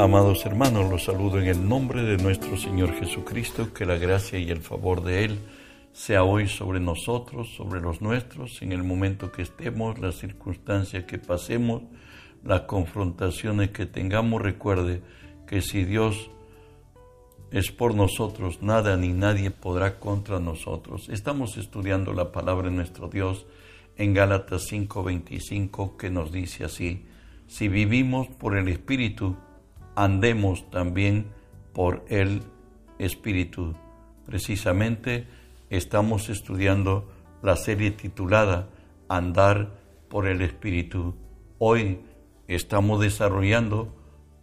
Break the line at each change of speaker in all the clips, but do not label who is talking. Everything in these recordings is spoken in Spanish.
Amados hermanos, los saludo en el nombre de nuestro Señor Jesucristo, que la gracia y el favor de Él sea hoy sobre nosotros, sobre los nuestros, en el momento que estemos, las circunstancias que pasemos, las confrontaciones que tengamos. Recuerde que si Dios es por nosotros, nada ni nadie podrá contra nosotros. Estamos estudiando la palabra de nuestro Dios en Gálatas 5:25 que nos dice así, si vivimos por el Espíritu, andemos también por el Espíritu. Precisamente estamos estudiando la serie titulada Andar por el Espíritu. Hoy estamos desarrollando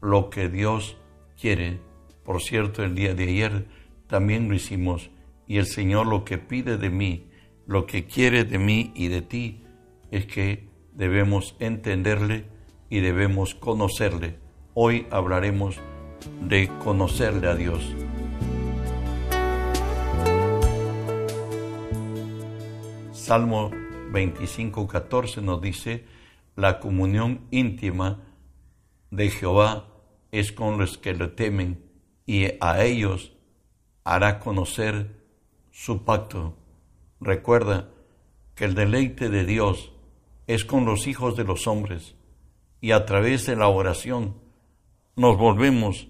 lo que Dios quiere. Por cierto, el día de ayer también lo hicimos y el Señor lo que pide de mí, lo que quiere de mí y de ti, es que debemos entenderle y debemos conocerle Hoy hablaremos de conocerle a Dios. Salmo 25, 14 nos dice, la comunión íntima de Jehová es con los que le temen y a ellos hará conocer su pacto. Recuerda que el deleite de Dios es con los hijos de los hombres y a través de la oración nos volvemos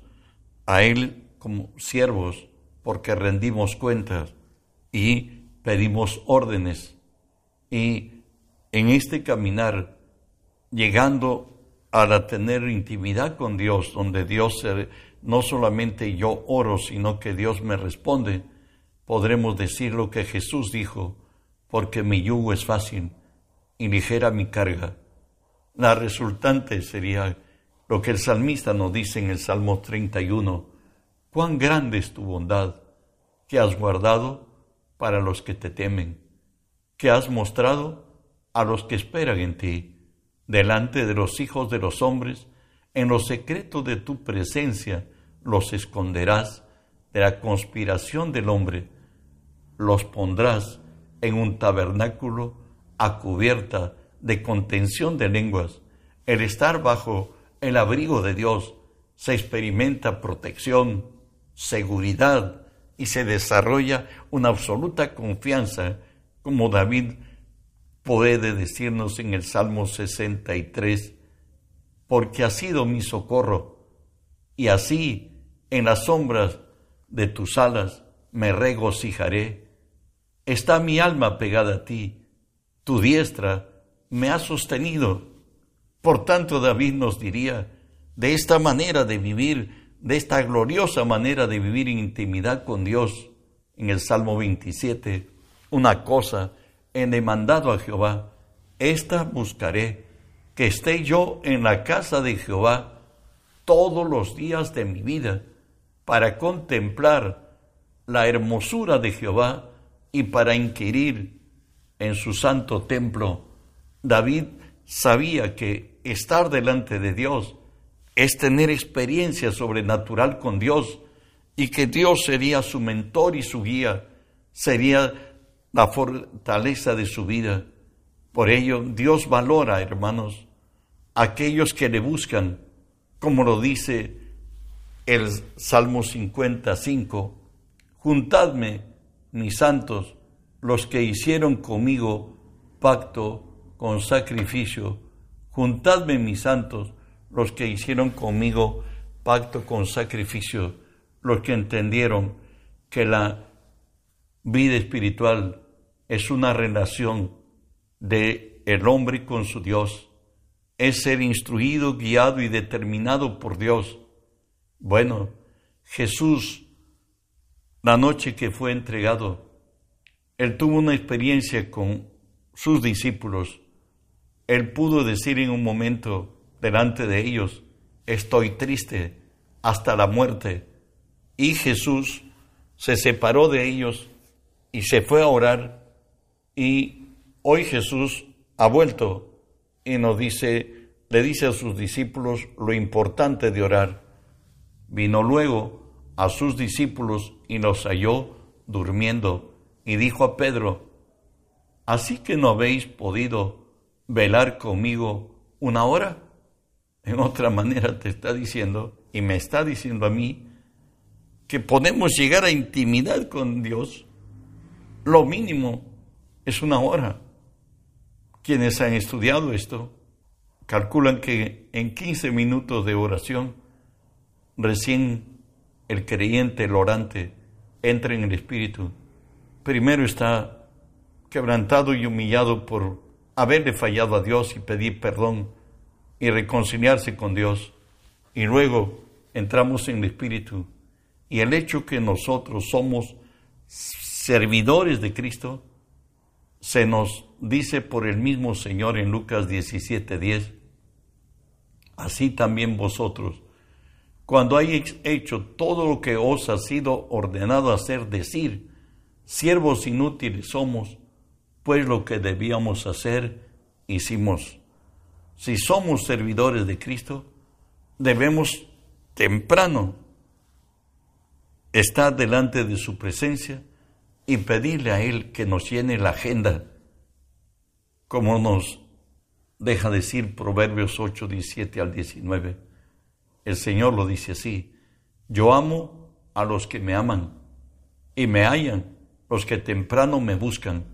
a Él como siervos porque rendimos cuentas y pedimos órdenes. Y en este caminar, llegando a tener intimidad con Dios, donde Dios no solamente yo oro, sino que Dios me responde, podremos decir lo que Jesús dijo, porque mi yugo es fácil y ligera mi carga. La resultante sería lo que el salmista nos dice en el Salmo 31, cuán grande es tu bondad que has guardado para los que te temen, que has mostrado a los que esperan en ti, delante de los hijos de los hombres, en los secretos de tu presencia los esconderás de la conspiración del hombre, los pondrás en un tabernáculo a cubierta de contención de lenguas, el estar bajo el abrigo de Dios, se experimenta protección, seguridad y se desarrolla una absoluta confianza, como David puede decirnos en el Salmo 63, porque ha sido mi socorro, y así en las sombras de tus alas me regocijaré. Está mi alma pegada a ti, tu diestra me ha sostenido por tanto, David nos diría, de esta manera de vivir, de esta gloriosa manera de vivir en intimidad con Dios, en el Salmo 27, una cosa he demandado a Jehová, esta buscaré, que esté yo en la casa de Jehová todos los días de mi vida, para contemplar la hermosura de Jehová y para inquirir en su santo templo. David sabía que estar delante de Dios es tener experiencia sobrenatural con Dios y que Dios sería su mentor y su guía, sería la fortaleza de su vida. Por ello, Dios valora, hermanos, aquellos que le buscan, como lo dice el Salmo 55, juntadme, mis santos, los que hicieron conmigo pacto con sacrificio Juntadme, mis santos, los que hicieron conmigo pacto con sacrificio, los que entendieron que la vida espiritual es una relación de el hombre con su Dios, es ser instruido, guiado y determinado por Dios. Bueno, Jesús, la noche que fue entregado, él tuvo una experiencia con sus discípulos él pudo decir en un momento delante de ellos, estoy triste hasta la muerte. Y Jesús se separó de ellos y se fue a orar. Y hoy Jesús ha vuelto y nos dice, le dice a sus discípulos lo importante de orar. Vino luego a sus discípulos y los halló durmiendo y dijo a Pedro, ¿así que no habéis podido velar conmigo una hora? En otra manera te está diciendo, y me está diciendo a mí, que podemos llegar a intimidad con Dios. Lo mínimo es una hora. Quienes han estudiado esto calculan que en 15 minutos de oración recién el creyente, el orante, entra en el Espíritu. Primero está quebrantado y humillado por haberle fallado a Dios y pedir perdón y reconciliarse con Dios. Y luego entramos en el Espíritu. Y el hecho que nosotros somos servidores de Cristo, se nos dice por el mismo Señor en Lucas 17:10, así también vosotros, cuando hayáis hecho todo lo que os ha sido ordenado hacer, decir, siervos inútiles somos, pues lo que debíamos hacer, hicimos. Si somos servidores de Cristo, debemos temprano estar delante de su presencia y pedirle a Él que nos llene la agenda, como nos deja decir Proverbios 8, 17 al 19. El Señor lo dice así, yo amo a los que me aman y me hallan los que temprano me buscan.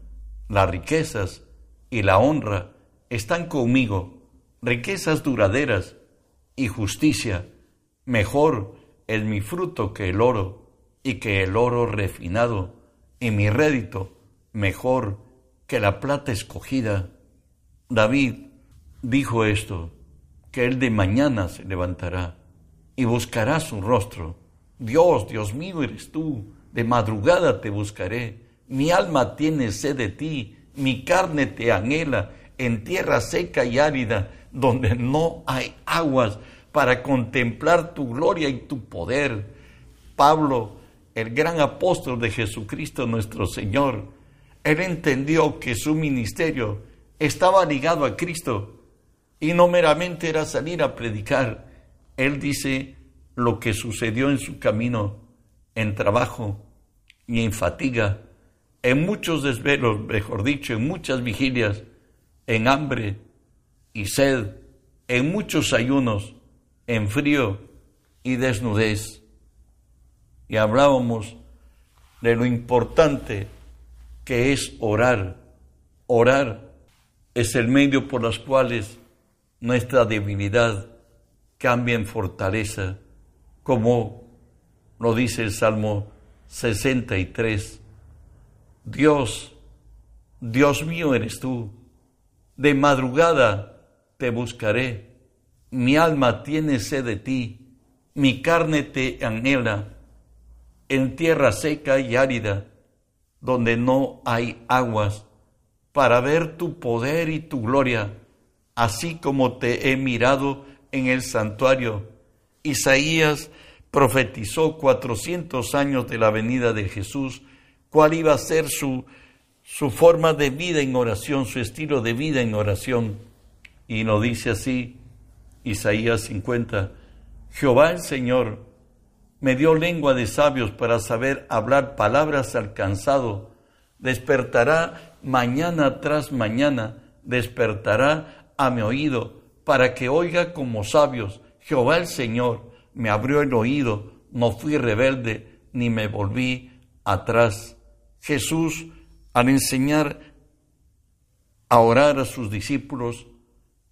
Las riquezas y la honra están conmigo, riquezas duraderas y justicia, mejor es mi fruto que el oro y que el oro refinado, y mi rédito mejor que la plata escogida. David dijo esto, que él de mañana se levantará y buscará su rostro. Dios, Dios mío eres tú, de madrugada te buscaré. Mi alma tiene sed de ti, mi carne te anhela en tierra seca y árida, donde no hay aguas para contemplar tu gloria y tu poder. Pablo, el gran apóstol de Jesucristo nuestro Señor, él entendió que su ministerio estaba ligado a Cristo y no meramente era salir a predicar, él dice lo que sucedió en su camino, en trabajo y en fatiga, en muchos desvelos, mejor dicho, en muchas vigilias, en hambre y sed, en muchos ayunos, en frío y desnudez. Y hablábamos de lo importante que es orar. Orar es el medio por los cuales nuestra debilidad cambia en fortaleza, como lo dice el Salmo 63. Dios, Dios mío eres tú, de madrugada te buscaré, mi alma tiene sed de ti, mi carne te anhela, en tierra seca y árida, donde no hay aguas, para ver tu poder y tu gloria, así como te he mirado en el santuario. Isaías profetizó 400 años de la venida de Jesús, cuál iba a ser su, su forma de vida en oración, su estilo de vida en oración. Y nos dice así, Isaías 50, Jehová el Señor me dio lengua de sabios para saber hablar palabras alcanzado, despertará mañana tras mañana, despertará a mi oído para que oiga como sabios, Jehová el Señor me abrió el oído, no fui rebelde ni me volví atrás. Jesús, al enseñar a orar a sus discípulos,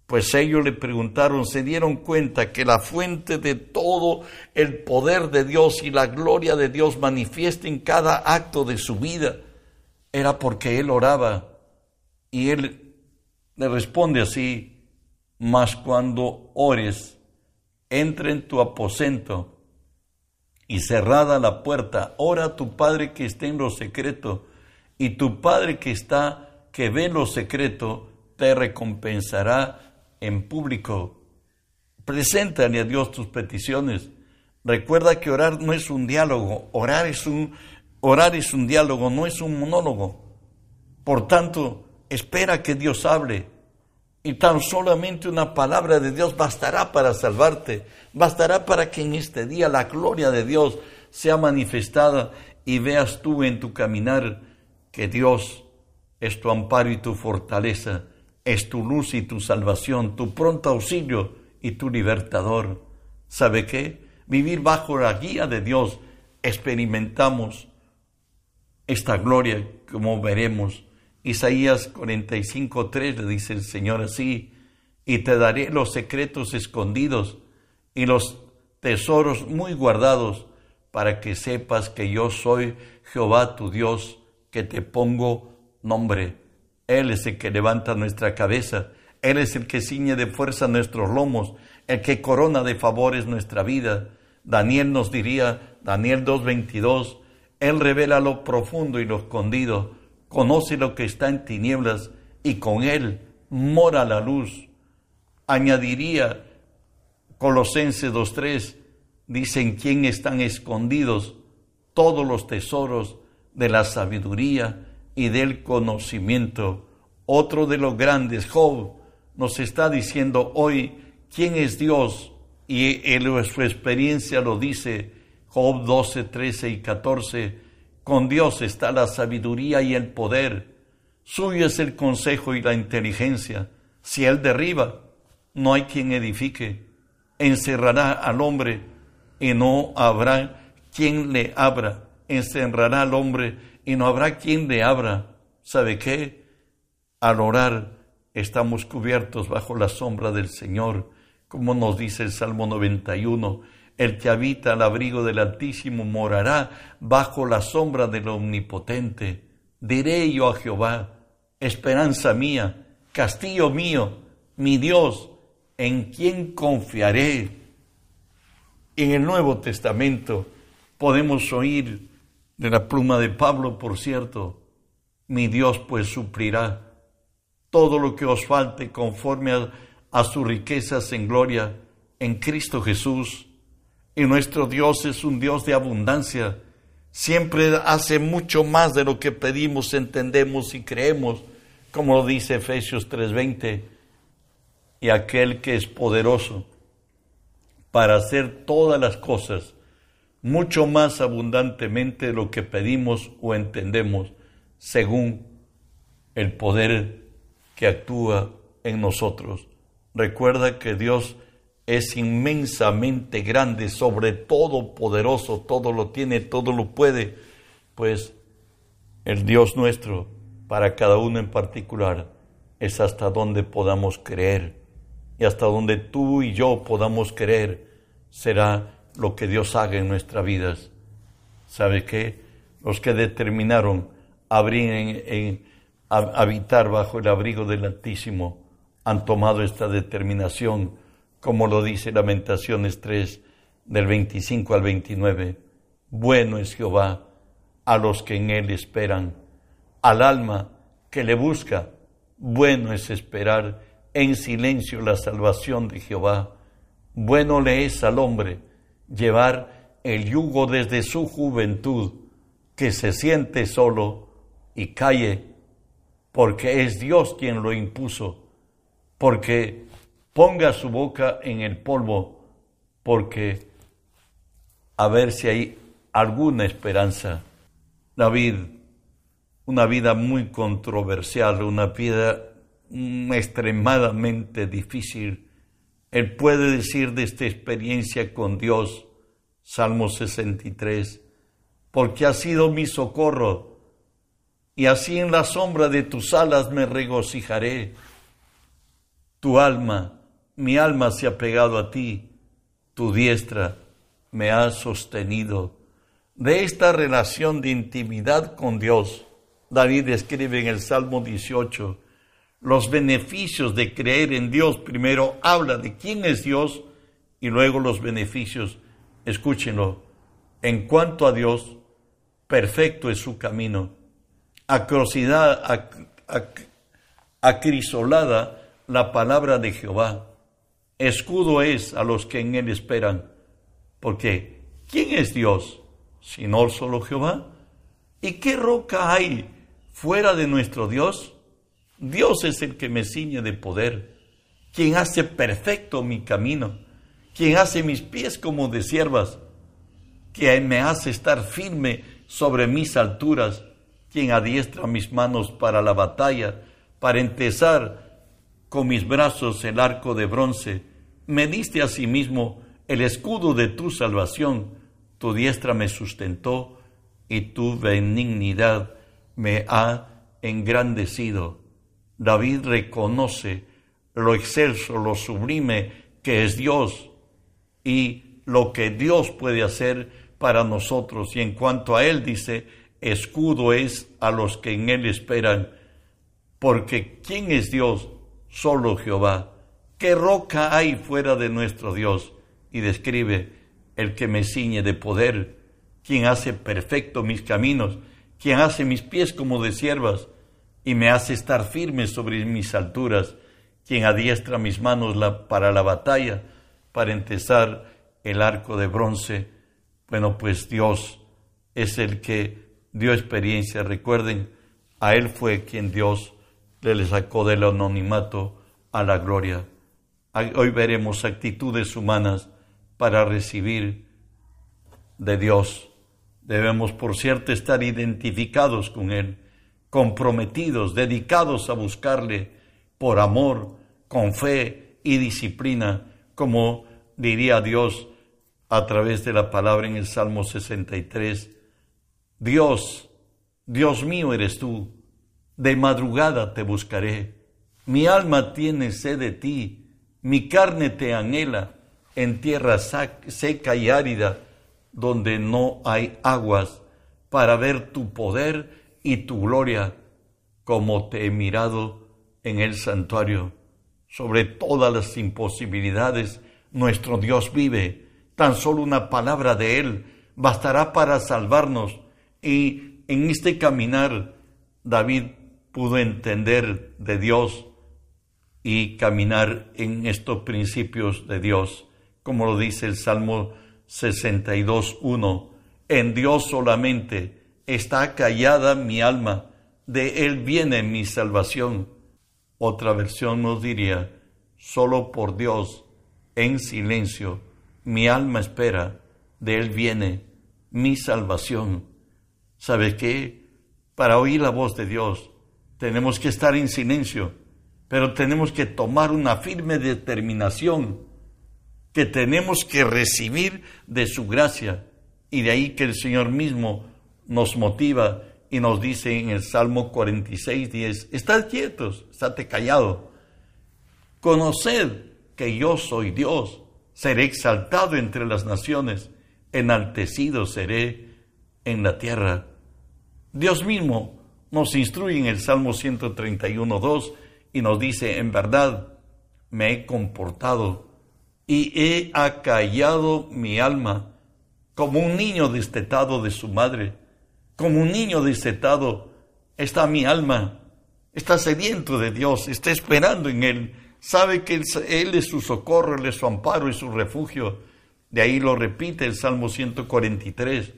pues ellos le preguntaron, se dieron cuenta que la fuente de todo el poder de Dios y la gloria de Dios manifiesta en cada acto de su vida era porque él oraba. Y él le responde así, mas cuando ores, entra en tu aposento y cerrada la puerta, ora a tu Padre que esté en lo secreto, y tu Padre que está, que ve lo secreto, te recompensará en público. Preséntale a Dios tus peticiones. Recuerda que orar no es un diálogo, orar es un, orar es un diálogo, no es un monólogo. Por tanto, espera que Dios hable y tan solamente una palabra de Dios bastará para salvarte, bastará para que en este día la gloria de Dios sea manifestada y veas tú en tu caminar que Dios es tu amparo y tu fortaleza, es tu luz y tu salvación, tu pronto auxilio y tu libertador. ¿Sabe qué? Vivir bajo la guía de Dios, experimentamos esta gloria como veremos. Isaías 45.3 le dice el Señor así, y te daré los secretos escondidos y los tesoros muy guardados para que sepas que yo soy Jehová tu Dios, que te pongo nombre. Él es el que levanta nuestra cabeza, Él es el que ciñe de fuerza nuestros lomos, el que corona de favores nuestra vida. Daniel nos diría, Daniel 2.22, Él revela lo profundo y lo escondido, conoce lo que está en tinieblas y con Él mora la luz. Añadiría Colosenses 2.3, dicen quién están escondidos todos los tesoros de la sabiduría y del conocimiento. Otro de los grandes, Job, nos está diciendo hoy quién es Dios y en su experiencia lo dice Job 12, 13 y 14. Con Dios está la sabiduría y el poder. Suyo es el consejo y la inteligencia. Si Él derriba, no hay quien edifique. Encerrará al hombre y no habrá quien le abra. Encerrará al hombre y no habrá quien le abra. ¿Sabe qué? Al orar estamos cubiertos bajo la sombra del Señor, como nos dice el Salmo 91. El que habita al abrigo del Altísimo morará bajo la sombra del Omnipotente. Diré yo a Jehová, esperanza mía, castillo mío, mi Dios, en quien confiaré en el Nuevo Testamento podemos oír de la pluma de Pablo, por cierto, mi Dios pues suplirá todo lo que os falte conforme a, sus riquezas en gloria en Cristo Jesús. Y nuestro Dios es un Dios de abundancia. Siempre hace mucho más de lo que pedimos, entendemos y creemos, como lo dice Efesios 3:20. Y aquel que es poderoso para hacer todas las cosas mucho más abundantemente de lo que pedimos o entendemos, según el poder que actúa en nosotros. Recuerda que Dios es inmensamente grande, sobre todo poderoso, todo lo tiene, todo lo puede, pues el Dios nuestro, para cada uno en particular, es hasta donde podamos creer y hasta donde tú y yo podamos creer será lo que Dios haga en nuestras vidas. ¿Sabe qué? Los que determinaron abrir en, habitar bajo el abrigo del Altísimo han tomado esta determinación, como lo dice Lamentaciones 3, del 25 al 29. Bueno es Jehová a los que en él esperan, al alma que le busca. Bueno es esperar en silencio la salvación de Jehová. Bueno le es al hombre llevar el yugo desde su juventud, que se siente solo y calle, porque es Dios quien lo impuso, porque ponga su boca en el polvo, porque a ver si hay alguna esperanza. David, una vida muy controversial, una vida extremadamente difícil. Él puede decir de esta experiencia con Dios, Salmo 63, porque ha sido mi socorro, y así en la sombra de tus alas me regocijaré. Tu alma, mi alma se ha pegado a ti, tu diestra me ha sostenido. De esta relación de intimidad con Dios, David escribe en el Salmo 18, los beneficios de creer en Dios. Primero habla de quién es Dios y luego los beneficios. Escúchenlo. En cuanto a Dios, perfecto es su camino. Acrisolada la palabra de Jehová. Escudo es a los que en él esperan. Porque, ¿quién es Dios? Sino solo Jehová. ¿Y qué roca hay fuera de nuestro Dios? Dios es el que me ciñe de poder, quien hace perfecto mi camino, quien hace mis pies como de siervas, quien me hace estar firme sobre mis alturas, quien adiestra mis manos para la batalla, para entesar con mis brazos el arco de bronce, me diste asimismo el escudo de tu salvación, tu diestra me sustentó y tu benignidad me ha engrandecido. David reconoce lo excelso, lo sublime que es Dios y lo que Dios puede hacer para nosotros. Y en cuanto a Él dice, escudo es a los que en Él esperan, porque ¿quién es Dios? Solo Jehová. ¿Qué roca hay fuera de nuestro Dios? Y describe el que me ciñe de poder, quien hace perfecto mis caminos, quien hace mis pies como de siervas y me hace estar firme sobre mis alturas, quien adiestra mis manos para la batalla, para empezar el arco de bronce. Bueno, pues Dios es el que dio experiencia. Recuerden, a Él fue quien Dios le sacó del anonimato a la gloria. Hoy veremos actitudes humanas para recibir de Dios. Debemos, por cierto, estar identificados con Él, comprometidos, dedicados a buscarle por amor, con fe y disciplina, como diría Dios a través de la palabra en el Salmo 63. Dios, Dios mío eres tú, de madrugada te buscaré. Mi alma tiene sed de ti, mi carne te anhela en tierra seca y árida, donde no hay aguas, para ver tu poder y tu gloria, como te he mirado en el santuario. Sobre todas las imposibilidades, nuestro Dios vive. Tan solo una palabra de Él bastará para salvarnos. Y en este caminar, David pudo entender de Dios y caminar en estos principios de Dios como lo dice el Salmo 62.1, en Dios solamente está callada mi alma, de Él viene mi salvación. Otra versión nos diría, solo por Dios, en silencio, mi alma espera, de Él viene mi salvación. ¿Sabe qué? Para oír la voz de Dios tenemos que estar en silencio, pero tenemos que tomar una firme determinación que tenemos que recibir de su gracia. Y de ahí que el Señor mismo nos motiva y nos dice en el Salmo 46, 10, estad quietos, estate callado. Conoced que yo soy Dios, seré exaltado entre las naciones, enaltecido seré en la tierra. Dios mismo nos instruye en el Salmo 131, 2 y nos dice, en verdad, me he comportado y he acallado mi alma como un niño destetado de su madre, como un niño destetado está mi alma, está sediento de Dios, está esperando en Él, sabe que Él, es su socorro, Él es su amparo y su refugio. De ahí lo repite el Salmo 143,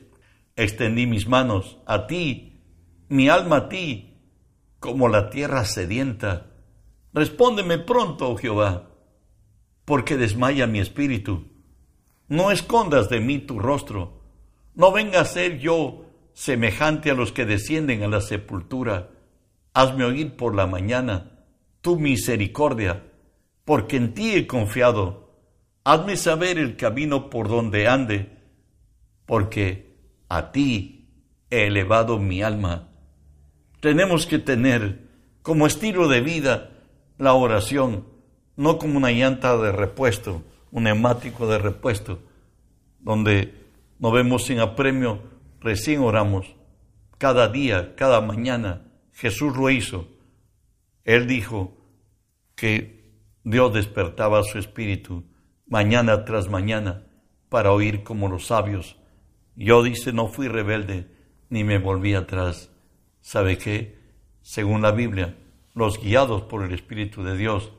extendí mis manos a ti, mi alma a ti, como la tierra sedienta. Respóndeme pronto, oh Jehová porque desmaya mi espíritu. No escondas de mí tu rostro, no venga a ser yo semejante a los que descienden a la sepultura. Hazme oír por la mañana tu misericordia, porque en ti he confiado. Hazme saber el camino por donde ande, porque a ti he elevado mi alma. Tenemos que tener como estilo de vida la oración no como una llanta de repuesto, un neumático de repuesto, donde nos vemos sin apremio, recién oramos. Cada día, cada mañana, Jesús lo hizo. Él dijo que Dios despertaba su espíritu mañana tras mañana para oír como los sabios. Yo dice, no fui rebelde ni me volví atrás. ¿Sabe qué? Según la Biblia, los guiados por el Espíritu de Dios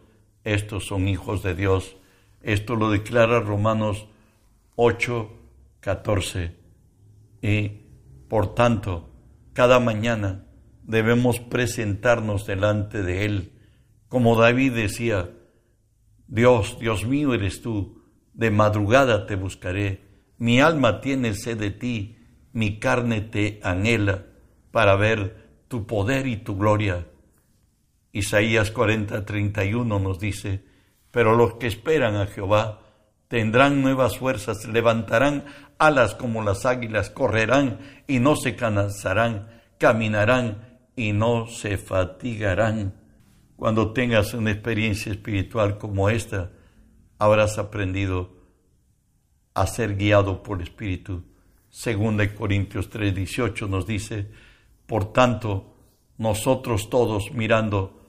estos son hijos de Dios. Esto lo declara Romanos 8, 14. Y por tanto, cada mañana debemos presentarnos delante de Él. Como David decía, Dios, Dios mío eres tú, de madrugada te buscaré, mi alma tiene sed de ti, mi carne te anhela para ver tu poder y tu gloria. Isaías 40, 31 nos dice, Pero los que esperan a Jehová tendrán nuevas fuerzas, levantarán alas como las águilas, correrán y no se cansarán, caminarán y no se fatigarán. Cuando tengas una experiencia espiritual como esta, habrás aprendido a ser guiado por el Espíritu. Segunda de Corintios 3:18 nos dice, por tanto, nosotros todos mirando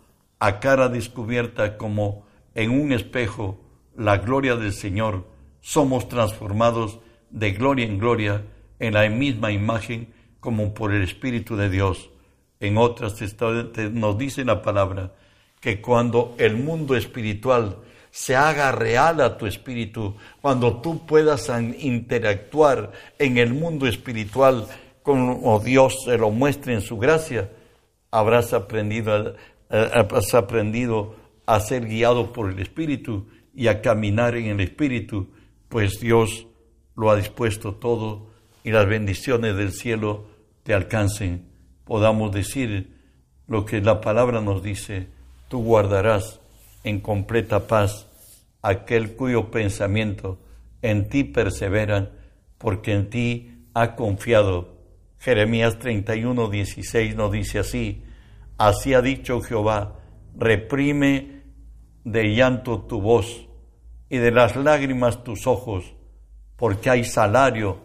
a cara descubierta como en un espejo la gloria del Señor, somos transformados de gloria en gloria en la misma imagen como por el Espíritu de Dios. En otras nos dice la palabra que cuando el mundo espiritual se haga real a tu espíritu, cuando tú puedas interactuar en el mundo espiritual como Dios se lo muestre en su gracia, habrás aprendido, habrás aprendido a ser guiado por el Espíritu y a caminar en el Espíritu, pues Dios lo ha dispuesto todo y las bendiciones del cielo te alcancen. Podamos decir lo que la palabra nos dice, tú guardarás en completa paz aquel cuyo pensamiento en ti persevera, porque en ti ha confiado. Jeremías 31, 16 nos dice así, así ha dicho Jehová, reprime de llanto tu voz y de las lágrimas tus ojos, porque hay salario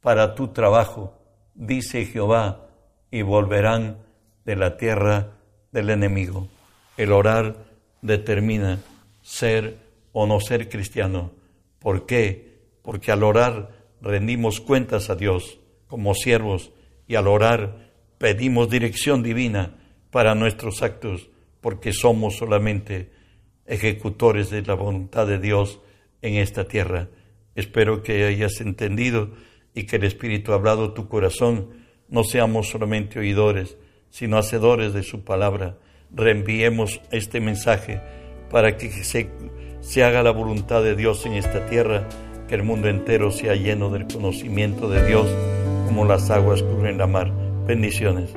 para tu trabajo, dice Jehová, y volverán de la tierra del enemigo. El orar determina ser o no ser cristiano. ¿Por qué? Porque al orar rendimos cuentas a Dios como siervos y al orar pedimos dirección divina para nuestros actos, porque somos solamente ejecutores de la voluntad de Dios en esta tierra. Espero que hayas entendido y que el Espíritu ha hablado tu corazón. No seamos solamente oidores, sino hacedores de su palabra. Reenviemos este mensaje para que se, se haga la voluntad de Dios en esta tierra, que el mundo entero sea lleno del conocimiento de Dios como las aguas cubren la mar. Bendiciones.